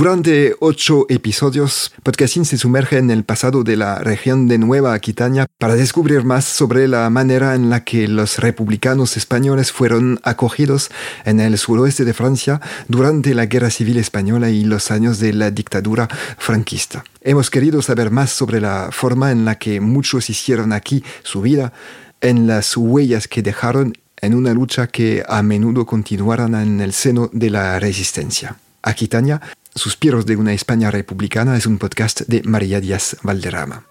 Durante ocho episodios, Podcasting se sumerge en el pasado de la región de Nueva Aquitania para descubrir más sobre la manera en la que los republicanos españoles fueron acogidos en el suroeste de Francia durante la Guerra Civil Española y los años de la dictadura franquista. Hemos querido saber más sobre la forma en la que muchos hicieron aquí su vida, en las huellas que dejaron en una lucha que a menudo continuaron en el seno de la resistencia. Aquitania Suspiros de una España republicana es un podcast de María Díaz Valderrama.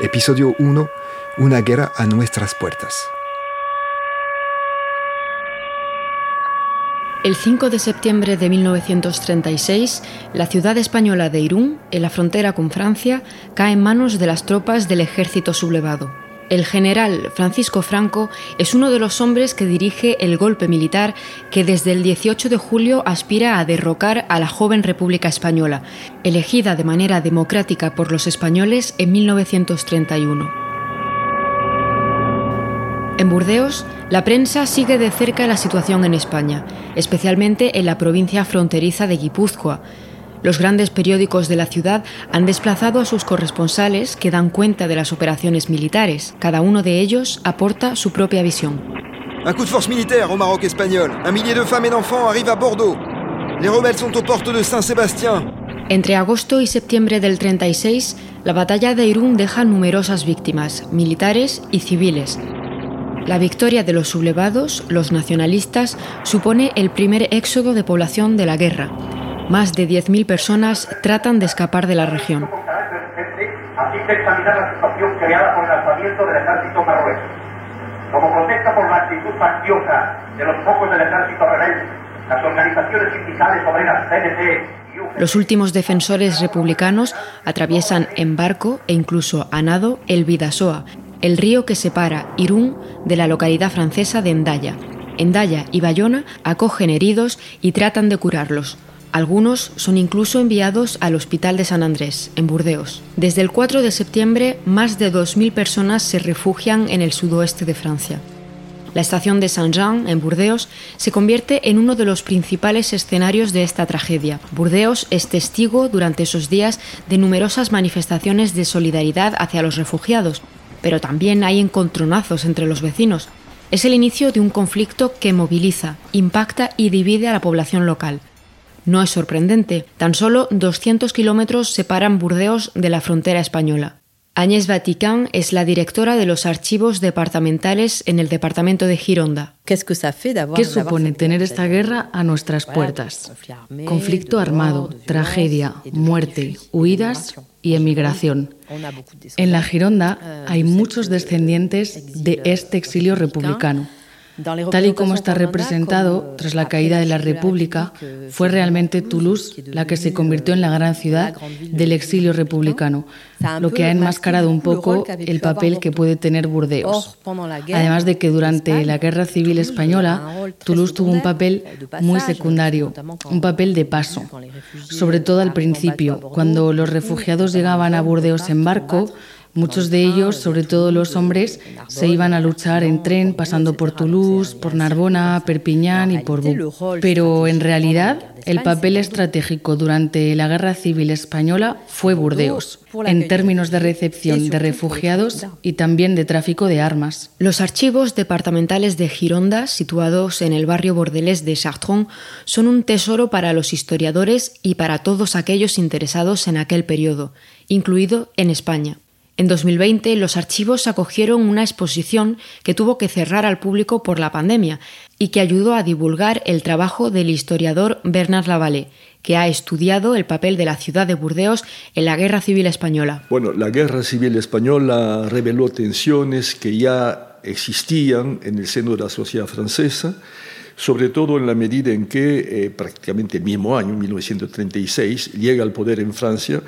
Episodio 1. Una guerra a nuestras puertas. El 5 de septiembre de 1936, la ciudad española de Irún, en la frontera con Francia, cae en manos de las tropas del ejército sublevado. El general Francisco Franco es uno de los hombres que dirige el golpe militar que desde el 18 de julio aspira a derrocar a la joven República Española, elegida de manera democrática por los españoles en 1931. En Burdeos, la prensa sigue de cerca la situación en España, especialmente en la provincia fronteriza de Guipúzcoa, los grandes periódicos de la ciudad han desplazado a sus corresponsales que dan cuenta de las operaciones militares. Cada uno de ellos aporta su propia visión. Un coup de force militaire au Maroc espagnol. Un millier de femmes et d'enfants arrivent à Bordeaux. Les rebelles sont aux portes de Saint-Sébastien. Entre agosto y septiembre del 36, la batalla de Irún deja numerosas víctimas, militares y civiles. La victoria de los sublevados, los nacionalistas, supone el primer éxodo de población de la guerra. Más de 10.000 personas tratan de escapar de la región. Así se la situación creada por el alzamiento del ejército. Como protesta por la actitud facciosa de los pocos del ejército rebelde, las organizaciones sindicales obreras CNT los últimos defensores republicanos atraviesan en barco e incluso a nado el Vidasoa, el río que separa Irún de la localidad francesa de Endaya. Endaya y Bayona acogen heridos y tratan de curarlos. Algunos son incluso enviados al Hospital de San Andrés, en Burdeos. Desde el 4 de septiembre, más de 2.000 personas se refugian en el sudoeste de Francia. La estación de Saint-Jean, en Burdeos, se convierte en uno de los principales escenarios de esta tragedia. Burdeos es testigo durante esos días de numerosas manifestaciones de solidaridad hacia los refugiados, pero también hay encontronazos entre los vecinos. Es el inicio de un conflicto que moviliza, impacta y divide a la población local. No es sorprendente, tan solo 200 kilómetros separan Burdeos de la frontera española. Agnès Vatican es la directora de los archivos departamentales en el departamento de Gironda. ¿Qué supone tener esta guerra a nuestras puertas? Conflicto armado, tragedia, muerte, huidas y emigración. En la Gironda hay muchos descendientes de este exilio republicano. Tal y como está representado tras la caída de la República, fue realmente Toulouse la que se convirtió en la gran ciudad del exilio republicano, lo que ha enmascarado un poco el papel que puede tener Burdeos. Además de que durante la Guerra Civil Española, Toulouse tuvo un papel muy secundario, un papel de paso, sobre todo al principio, cuando los refugiados llegaban a Burdeos en barco, Muchos de ellos, sobre todo los hombres, se iban a luchar en tren pasando por Toulouse, por Narbona, Perpiñán y por Pero en realidad el papel estratégico durante la Guerra Civil Española fue Burdeos, en términos de recepción de refugiados y también de tráfico de armas. Los archivos departamentales de Gironda, situados en el barrio bordelés de Chartrons, son un tesoro para los historiadores y para todos aquellos interesados en aquel periodo, incluido en España. En 2020 los archivos acogieron una exposición que tuvo que cerrar al público por la pandemia y que ayudó a divulgar el trabajo del historiador Bernard Lavalle, que ha estudiado el papel de la ciudad de Burdeos en la Guerra Civil Española. Bueno, la Guerra Civil Española reveló tensiones que ya existían en el seno de la sociedad francesa, sobre todo en la medida en que eh, prácticamente el mismo año, 1936, llega al poder en Francia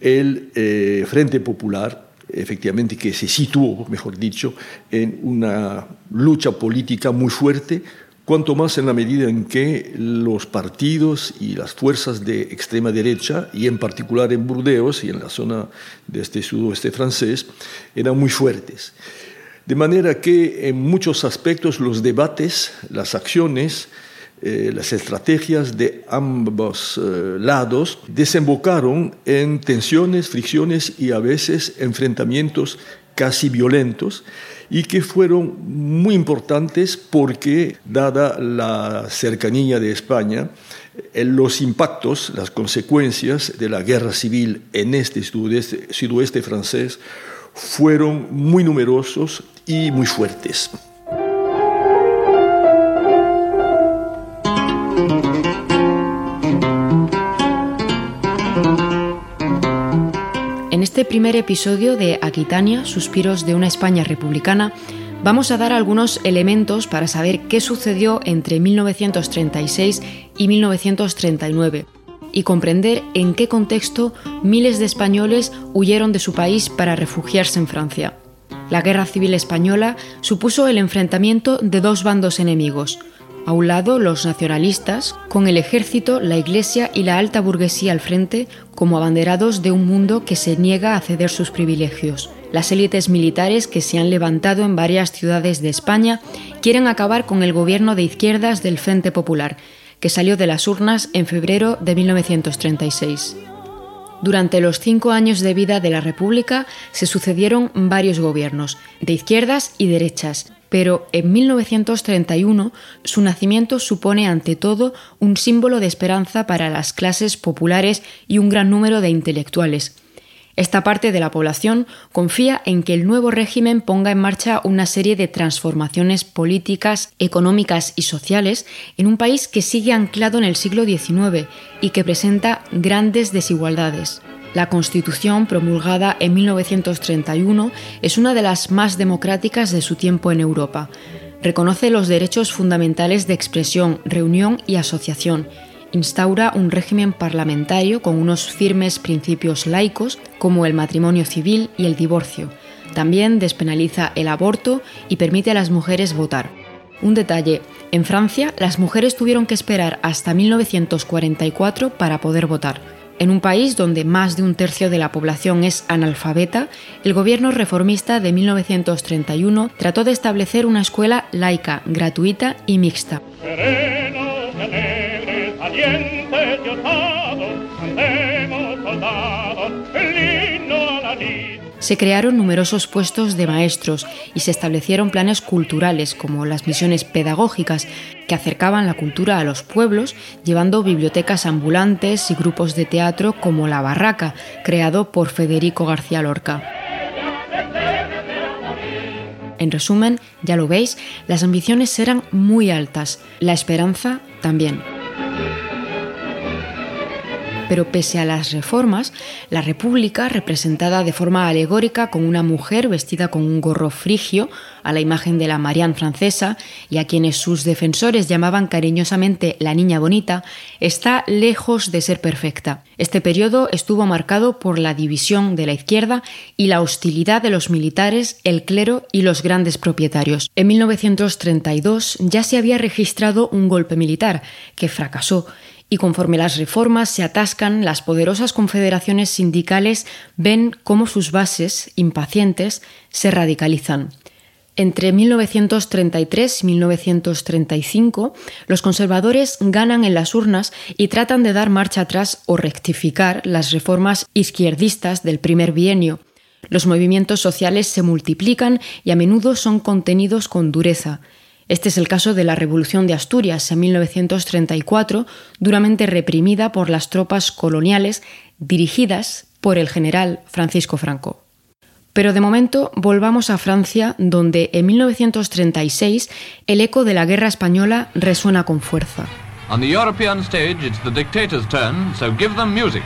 el eh, Frente Popular, efectivamente que se situó, mejor dicho, en una lucha política muy fuerte, cuanto más en la medida en que los partidos y las fuerzas de extrema derecha, y en particular en Burdeos y en la zona de este sudoeste francés, eran muy fuertes. De manera que en muchos aspectos los debates, las acciones, eh, las estrategias de ambos eh, lados desembocaron en tensiones, fricciones y a veces enfrentamientos casi violentos y que fueron muy importantes porque, dada la cercanía de España, eh, los impactos, las consecuencias de la guerra civil en este sudoeste francés fueron muy numerosos y muy fuertes. Este primer episodio de Aquitania, Suspiros de una España republicana, vamos a dar algunos elementos para saber qué sucedió entre 1936 y 1939 y comprender en qué contexto miles de españoles huyeron de su país para refugiarse en Francia. La Guerra Civil Española supuso el enfrentamiento de dos bandos enemigos, a un lado, los nacionalistas, con el ejército, la iglesia y la alta burguesía al frente, como abanderados de un mundo que se niega a ceder sus privilegios. Las élites militares que se han levantado en varias ciudades de España quieren acabar con el gobierno de izquierdas del Frente Popular, que salió de las urnas en febrero de 1936. Durante los cinco años de vida de la República se sucedieron varios gobiernos, de izquierdas y derechas, pero en 1931 su nacimiento supone ante todo un símbolo de esperanza para las clases populares y un gran número de intelectuales. Esta parte de la población confía en que el nuevo régimen ponga en marcha una serie de transformaciones políticas, económicas y sociales en un país que sigue anclado en el siglo XIX y que presenta grandes desigualdades. La Constitución, promulgada en 1931, es una de las más democráticas de su tiempo en Europa. Reconoce los derechos fundamentales de expresión, reunión y asociación. Instaura un régimen parlamentario con unos firmes principios laicos como el matrimonio civil y el divorcio. También despenaliza el aborto y permite a las mujeres votar. Un detalle, en Francia las mujeres tuvieron que esperar hasta 1944 para poder votar. En un país donde más de un tercio de la población es analfabeta, el gobierno reformista de 1931 trató de establecer una escuela laica, gratuita y mixta. Se crearon numerosos puestos de maestros y se establecieron planes culturales como las misiones pedagógicas que acercaban la cultura a los pueblos, llevando bibliotecas ambulantes y grupos de teatro como La Barraca, creado por Federico García Lorca. En resumen, ya lo veis, las ambiciones eran muy altas, la esperanza también. Pero pese a las reformas, la República, representada de forma alegórica con una mujer vestida con un gorro frigio, a la imagen de la Marianne francesa, y a quienes sus defensores llamaban cariñosamente la niña bonita, está lejos de ser perfecta. Este periodo estuvo marcado por la división de la izquierda y la hostilidad de los militares, el clero y los grandes propietarios. En 1932 ya se había registrado un golpe militar, que fracasó, Y conforme las reformas se atascan, las poderosas confederaciones sindicales ven cómo sus bases, impacientes, se radicalizan. Entre 1933 y 1935, los conservadores ganan en las urnas y tratan de dar marcha atrás o rectificar las reformas izquierdistas del primer bienio. Los movimientos sociales se multiplican y a menudo son contenidos con dureza. Este es el caso de la Revolución de Asturias en 1934, duramente reprimida por las tropas coloniales dirigidas por el general Francisco Franco. Pero de momento volvamos a Francia, donde en 1936 el eco de la guerra española resuena con fuerza. On the European stage, it's the dictator's turn, so give them music.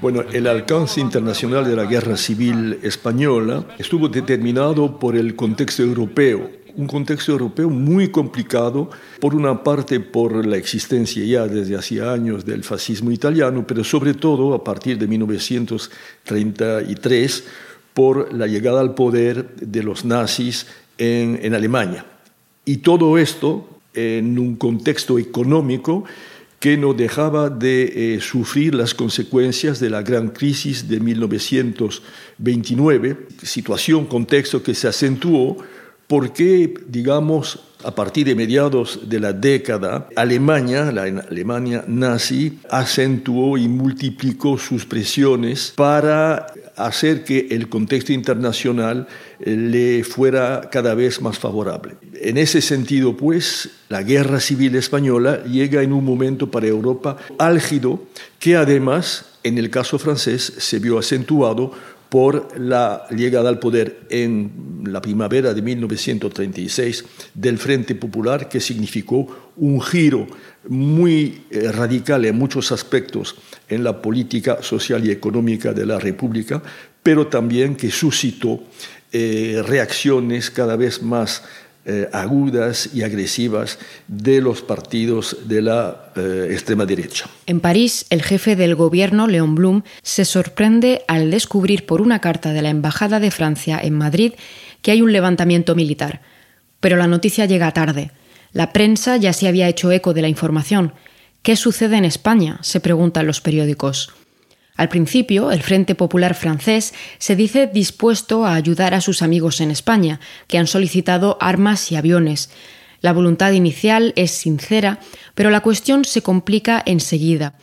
Bueno, el alcance internacional de la guerra civil española estuvo determinado por el contexto europeo, un contexto europeo muy complicado, por una parte por la existencia ya desde hacía años del fascismo italiano, pero sobre todo a partir de 1933 por la llegada al poder de los nazis en, en Alemania. Y todo esto en un contexto económico que no dejaba de eh, sufrir las consecuencias de la gran crisis de 1929, situación, contexto que se acentuó porque, digamos, a partir de mediados de la década, Alemania, la Alemania nazi, acentuó y multiplicó sus presiones para hacer que el contexto internacional eh, le fuera cada vez más favorable. En ese sentido, pues, la guerra civil española llega en un momento para Europa álgido que además, en el caso francés, se vio acentuado por la llegada al poder en la primavera de 1936 del Frente Popular, que significó un giro muy eh, radical en muchos aspectos en la política social y económica de la República, pero también que suscitó eh, reacciones cada vez más eh, agudas y agresivas de los partidos de la extrema derecha. En París, el jefe del gobierno, León Blum, se sorprende al descubrir por una carta de la Embajada de Francia en Madrid que hay un levantamiento militar. Pero la noticia llega tarde. La prensa ya se había hecho eco de la información. ¿Qué sucede en España? se preguntan los periódicos. Al principio, el Frente Popular francés se dice dispuesto a ayudar a sus amigos en España, que han solicitado armas y aviones. La voluntad inicial es sincera, pero la cuestión se complica enseguida.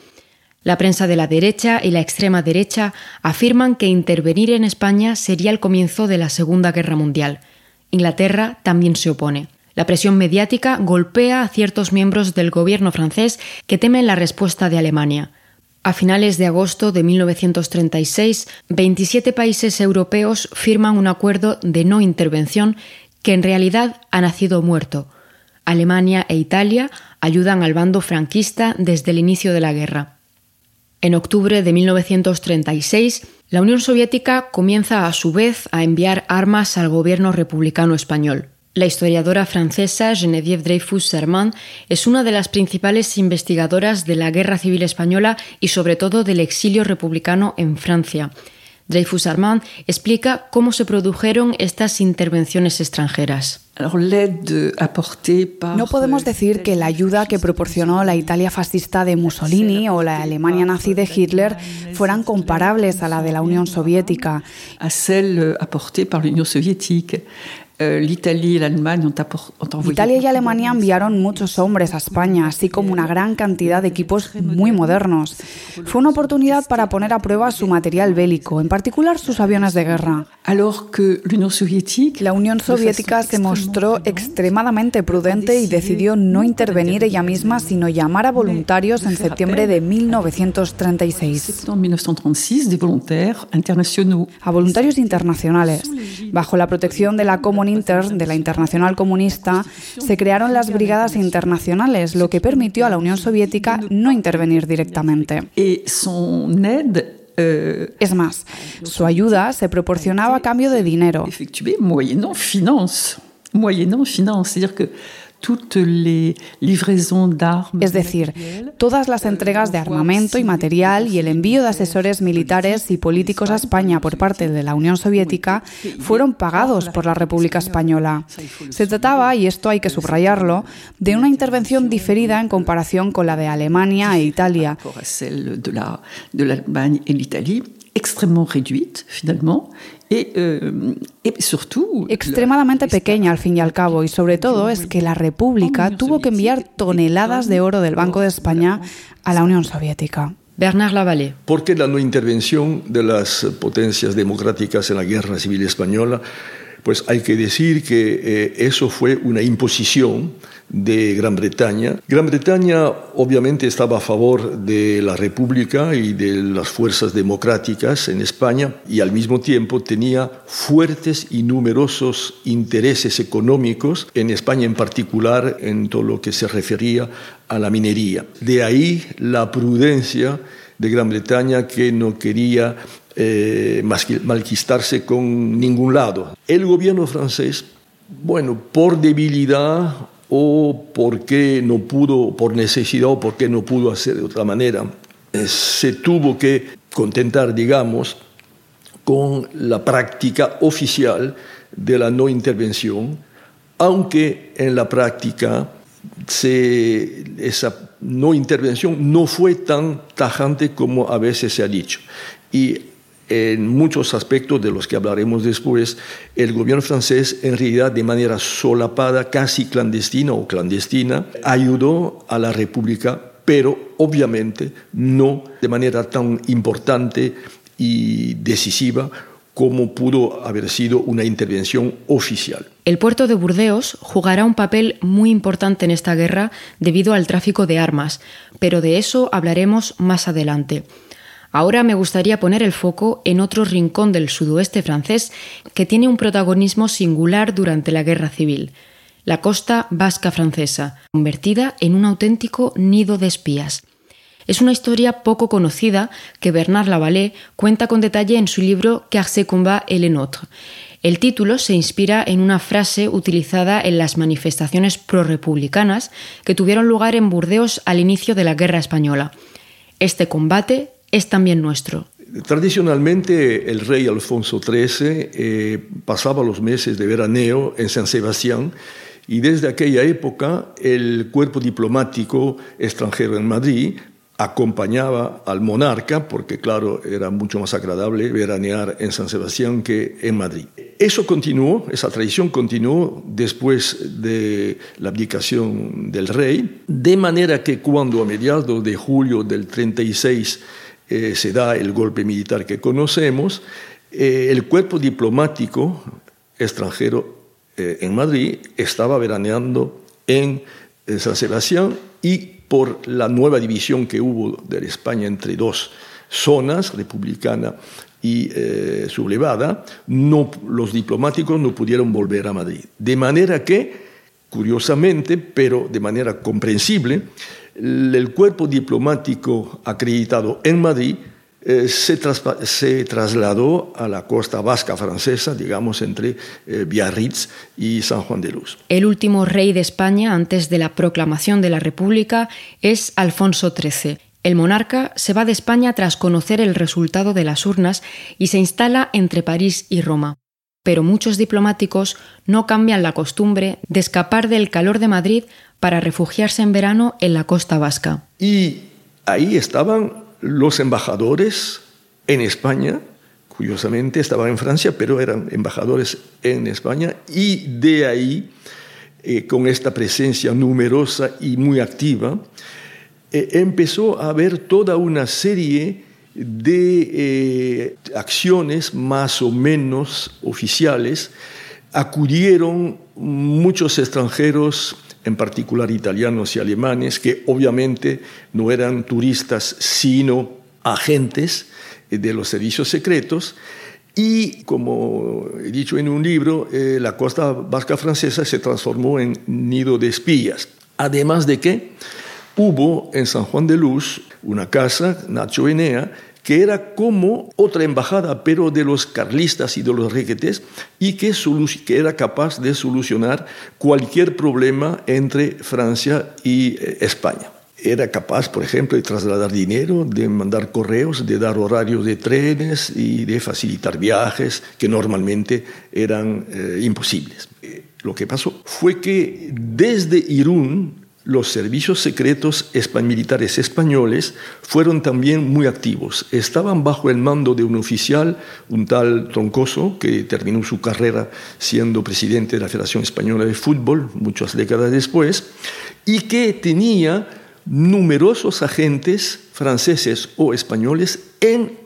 La prensa de la derecha y la extrema derecha afirman que intervenir en España sería el comienzo de la Segunda Guerra Mundial. Inglaterra también se opone. La presión mediática golpea a ciertos miembros del gobierno francés que temen la respuesta de Alemania. A finales de agosto de 1936, 27 países europeos firman un acuerdo de no intervención que en realidad ha nacido muerto. Alemania e Italia ayudan al bando franquista desde el inicio de la guerra. En octubre de 1936, la Unión Soviética comienza a su vez a enviar armas al gobierno republicano español. La historiadora francesa Geneviève Dreyfus-Sermon es una de las principales investigadoras de la Guerra Civil Española y sobre todo del exilio republicano en Francia. Dreyfus Armand explica cómo se produjeron estas intervenciones extranjeras. No podemos decir que la ayuda que proporcionó la Italia fascista de Mussolini o la Alemania nazi de Hitler fueran comparables a la de la Unión Soviética. Eh, Italia y Alemania enviaron muchos hombres a España, así como una gran cantidad de equipos muy modernos. Fue una oportunidad para poner a prueba su material bélico, en particular sus aviones de guerra. La Unión Soviética se mostró extremadamente prudente y decidió no intervenir ella misma, sino llamar a voluntarios en septiembre de 1936. A voluntarios internacionales, bajo la protección de la Comunidad Inter de la Internacional Comunista, se crearon las brigadas internacionales, lo que permitió a la Unión Soviética no intervenir directamente. Euh, es más, su ayuda se proporcionaba a cambio de dinero. Es decir, todas las entregas de armamento y material y el envío de asesores militares y políticos a España por parte de la Unión Soviética fueron pagados por la República Española. Se trataba, y esto hay que subrayarlo, de una intervención diferida en comparación con la de Alemania e Italia Euh, Extremadamente pequeña al fin y al cabo, y sobre todo es que la República tuvo que enviar toneladas de oro del Banco de España a la Unión Soviética. Bernard Lavalle. ¿Por qué la no intervención de las potencias democráticas en la guerra civil española? Pues hay que decir que eh, eso fue una imposición de Gran Bretaña. Gran Bretaña obviamente estaba a favor de la República y de las fuerzas democráticas en España y al mismo tiempo tenía fuertes y numerosos intereses económicos en España en particular en todo lo que se refería a la minería. De ahí la prudencia de Gran Bretaña que no quería eh, malquistarse con ningún lado. El gobierno francés, bueno, por debilidad o porque no pudo, por necesidad o porque no pudo hacer de otra manera. Eh, se tuvo que contentar, digamos, con la práctica oficial de la no intervención, aunque en la práctica esa no intervención no fue tan tajante como a veces se ha dicho. Y en muchos aspectos de los que hablaremos después, el gobierno francés en realidad de manera solapada, casi clandestina o clandestina, ayudó a la República, pero obviamente no de manera tan importante y decisiva como pudo haber sido una intervención oficial. El puerto de Burdeos jugará un papel muy importante en esta guerra debido al tráfico de armas, pero de eso hablaremos más adelante. Ahora me gustaría poner el foco en otro rincón del sudoeste francés que tiene un protagonismo singular durante la Guerra Civil, la costa vasca francesa, convertida en un auténtico nido de espías. Es una historia poco conocida que Bernard Lavalle cuenta con detalle en su libro Car se combat et le nôtre. El título se inspira en una frase utilizada en las manifestaciones pro-republicanas que tuvieron lugar en Burdeos al inicio de la Guerra Española. Este combate es también nuestro. Tradicionalmente el rey Alfonso XIII eh, pasaba los meses de veraneo en San Sebastián y desde aquella época el cuerpo diplomático extranjero en Madrid acompañaba al monarca, porque claro, era mucho más agradable veranear en San Sebastián que en Madrid. Eso continuó, esa tradición continuó después de la abdicación del rey, de manera que cuando a mediados de julio del 36 eh, se da el golpe militar que conocemos, eh, el cuerpo diplomático extranjero eh, en Madrid estaba veraneando en San Sebastián y por la nueva división que hubo de España entre dos zonas, republicana y sublevada, no, los diplomáticos no pudieron volver a Madrid. De manera que, curiosamente, pero de manera comprensible, el cuerpo diplomático acreditado en Madrid eh, se, trasladó a la costa vasca francesa, digamos, entre eh, Biarritz y San Juan de Luz. El último rey de España antes de la proclamación de la República es Alfonso XIII. El monarca se va de España tras conocer el resultado de las urnas y se instala entre París y Roma pero muchos diplomáticos no cambian la costumbre de escapar del calor de Madrid para refugiarse en verano en la costa vasca. Y ahí estaban los embajadores en España, curiosamente estaban en Francia, pero eran embajadores en España, y de ahí, eh, con esta presencia numerosa y muy activa, eh, empezó a haber toda una serie de eh, acciones más o menos oficiales, acudieron muchos extranjeros, en particular italianos y alemanes, que obviamente no eran turistas, sino agentes de los servicios secretos, y como he dicho en un libro, eh, la costa vasca francesa se transformó en nido de espías. Además de que hubo en San Juan de Luz una casa, Nacho Enea, que era como otra embajada, pero de los carlistas y de los requetés, y que, que era capaz de solucionar cualquier problema entre Francia y eh, España era capaz, por ejemplo, de trasladar dinero, de mandar correos, de dar horarios de trenes y de facilitar viajes que normalmente eran eh, imposibles. Eh, lo que pasó fue que desde Irún los servicios secretos militares españoles fueron también muy activos. Estaban bajo el mando de un oficial, un tal Troncoso, que terminó su carrera siendo presidente de la Federación Española de Fútbol muchas décadas después, y que tenía numerosos agentes franceses o españoles en,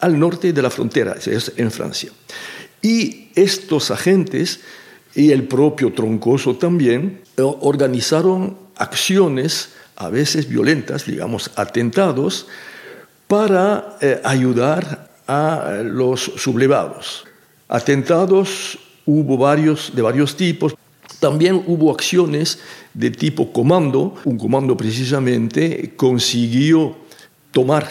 al norte de la frontera, es en Francia. Y estos agentes y el propio Troncoso también organizaron acciones a veces violentas, digamos atentados, para eh, ayudar a los sublevados. Atentados hubo varios de varios tipos. También hubo acciones de tipo comando. Un comando precisamente consiguió tomar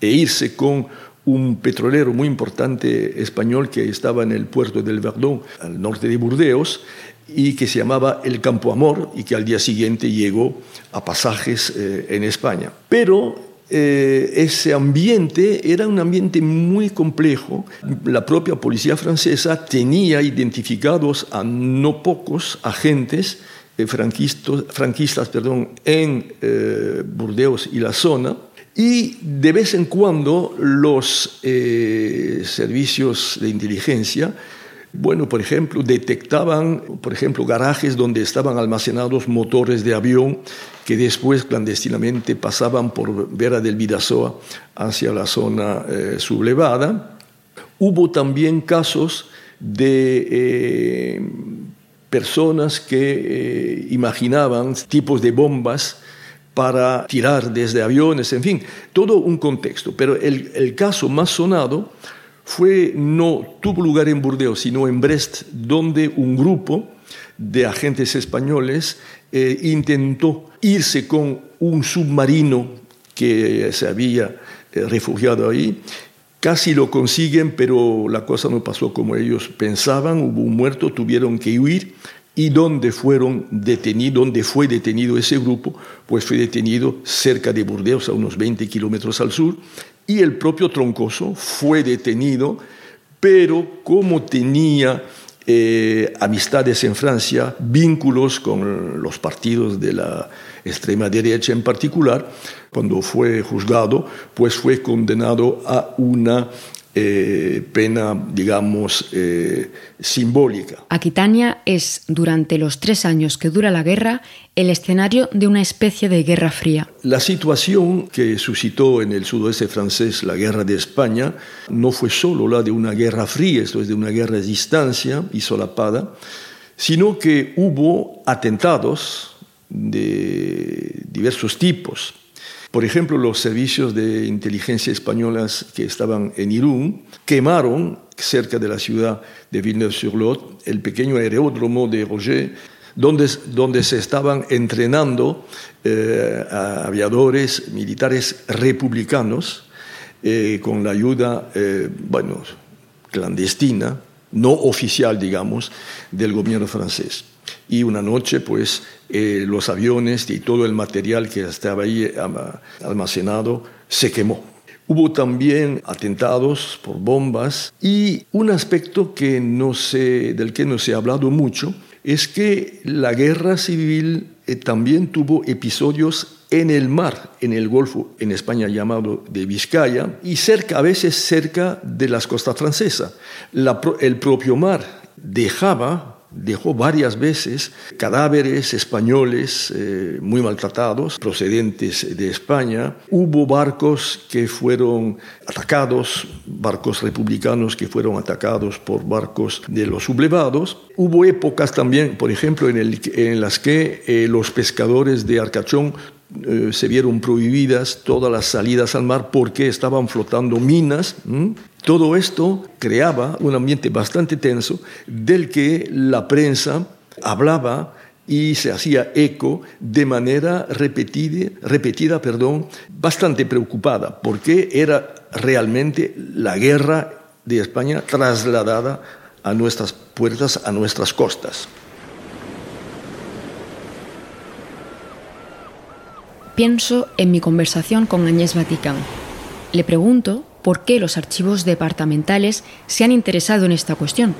e irse con un petrolero muy importante español que estaba en el puerto del Verdón, al norte de Burdeos, y que se llamaba el Campo Amor y que al día siguiente llegó a pasajes eh, en España. Pero eh, ese ambiente era un ambiente muy complejo. La propia policía francesa tenía identificados a no pocos agentes eh, franquistas, perdón, en Burdeos y la zona, y de vez en cuando los servicios de inteligencia bueno, por ejemplo, detectaban, por ejemplo, garajes donde estaban almacenados motores de avión que después clandestinamente pasaban por Vera del Vidasoa hacia la zona eh, sublevada. Hubo también casos de eh, personas que eh, imaginaban tipos de bombas para tirar desde aviones, en fin, todo un contexto. Pero el, el caso más sonado fue, no tuvo lugar en Burdeos, sino en Brest, donde un grupo de agentes españoles eh, intentó irse con un submarino que se había eh, refugiado ahí. Casi lo consiguen, pero la cosa no pasó como ellos pensaban, hubo un muerto, tuvieron que huir. ¿Y dónde fueron detenidos? ¿Dónde fue detenido ese grupo? Pues fue detenido cerca de Burdeos, a unos 20 kilómetros al sur, y el propio Troncoso fue detenido, pero como tenía eh, amistades en Francia, vínculos con los partidos de la extrema derecha en particular, cuando fue juzgado, pues fue condenado a una eh, pena, digamos, eh, simbólica. Aquitania es, durante los tres años que dura la guerra, el escenario de una especie de guerra fría. La situación que suscitó en el sudoeste francés la guerra de España no fue solo la de una guerra fría, esto es de una guerra a distancia y solapada, sino que hubo atentados de diversos tipos por ejemplo, los servicios de inteligencia españolas que estaban en Irún quemaron cerca de la ciudad de Villeneuve-sur-Lot el pequeño aeródromo de Roger, donde, donde se estaban entrenando eh, aviadores militares republicanos eh, con la ayuda, eh, bueno, clandestina, no oficial, digamos, del gobierno francés y una noche pues eh, los aviones y todo el material que estaba ahí almacenado se quemó. Hubo también atentados por bombas y un aspecto que no del que no se ha hablado mucho es que la guerra civil eh, también tuvo episodios en el mar, en el Golfo, en España llamado de Vizcaya, y cerca, a veces cerca de las costas francesas. el propio mar dejaba dejó varias veces cadáveres españoles eh, muy maltratados procedentes de España. Hubo barcos que fueron atacados, barcos republicanos que fueron atacados por barcos de los sublevados. Hubo épocas también, por ejemplo, en, las que eh, los pescadores de Arcachón eh, se vieron prohibidas todas las salidas al mar porque estaban flotando minas. Todo esto creaba un ambiente bastante tenso del que la prensa hablaba y se hacía eco de manera repetida, repetida perdón, bastante preocupada, porque era realmente la guerra de España trasladada a nuestras puertas, a nuestras costas. Pienso en mi conversación con Añés Vaticán. Le pregunto por qué los archivos departamentales se han interesado en esta cuestión.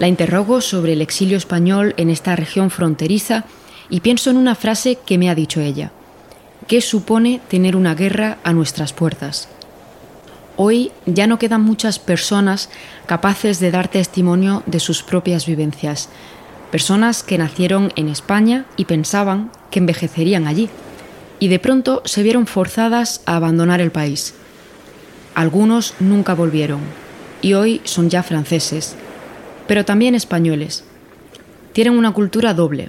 La interrogo sobre el exilio español en esta región fronteriza y pienso en una frase que me ha dicho ella. ¿Qué supone tener una guerra a nuestras puertas? Hoy ya no quedan muchas personas capaces de dar testimonio de sus propias vivencias, personas que nacieron en España y pensaban que envejecerían allí y de pronto se vieron forzadas a abandonar el país. Algunos nunca volvieron y hoy son ya franceses, pero también españoles. Tienen una cultura doble.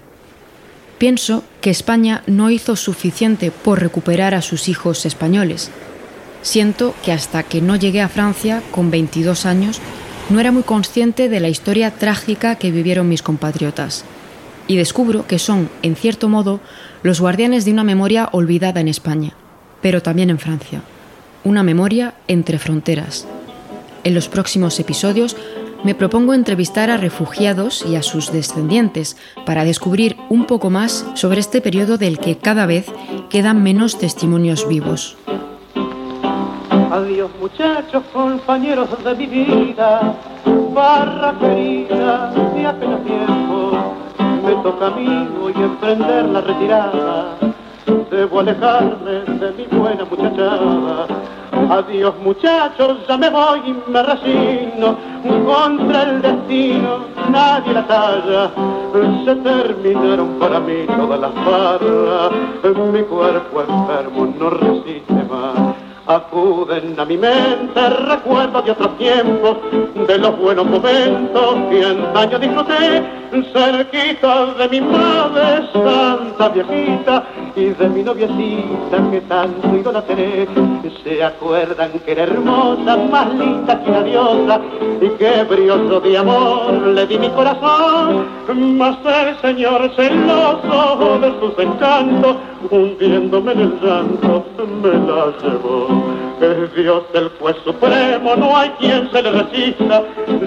Pienso que España no hizo suficiente por recuperar a sus hijos españoles. Siento que hasta que no llegué a Francia con 22 años, no era muy consciente de la historia trágica que vivieron mis compatriotas. Y descubro que son, en cierto modo, los guardianes de una memoria olvidada en España, pero también en Francia. Una memoria entre fronteras. En los próximos episodios me propongo entrevistar a refugiados y a sus descendientes para descubrir un poco más sobre este periodo del que cada vez quedan menos testimonios vivos. Adiós muchachos, compañeros de mi vida, barra querida de tiempo mí hoy emprender la retirada. Debo alejarme de mi buena muchachada. Adiós muchachos, ya me voy y me resigno contra el destino, nadie la talla. Se terminaron para mí todas las barras, mi cuerpo enfermo no resiste más. Acuden a mi mente recuerdos de otros tiempos, de los buenos momentos que antaño disfruté, cerquita de mi madre santa viejita y de mi noviecita que tanto idolatré. Se acuerdan que era hermosa, más linda que una diosa y que brioso de amor le di mi corazón, mas el Señor celoso de sus encantos, hundiéndome en el llanto, me la llevó. Es Dios el juez supremo, no hay quien se le resista.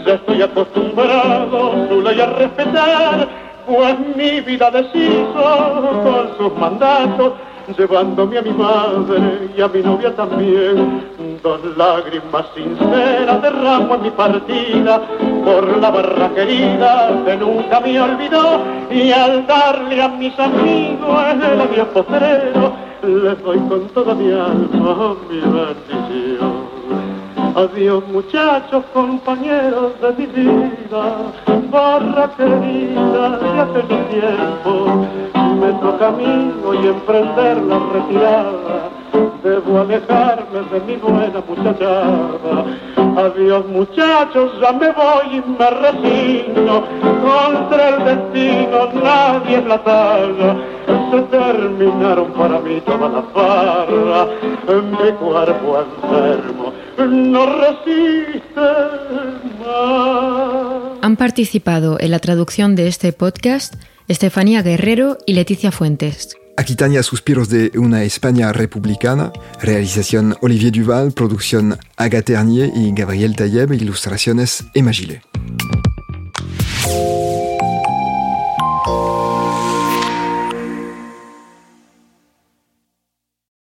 Ya estoy acostumbrado su ley a respetar, pues mi vida deshizo con sus mandatos, llevándome a mi madre y a mi novia también. Dos lágrimas sinceras derramo en mi partida por la barra querida que nunca me olvidó y al darle a mis amigos el adiós postrero les doy con toda mi alma mi bendición. Adiós muchachos, compañeros de mi vida, barra querida de aquel tiempo. Me toca a mí hoy emprender la retirada, debo alejarme de mi buena muchachada. Adiós muchachos, ya me voy y me resigno, contra el destino nadie es la talla se terminaron para mí todas las barras, mi cuerpo enfermo no resiste más. Han participado en la traducción de este podcast Estefanía Guerrero y Leticia Fuentes. Aquitania Suspiros de una España republicana, realización Olivier Duval, producción Agathe y Gabriel Tayeb, ilustraciones Emma Gillet.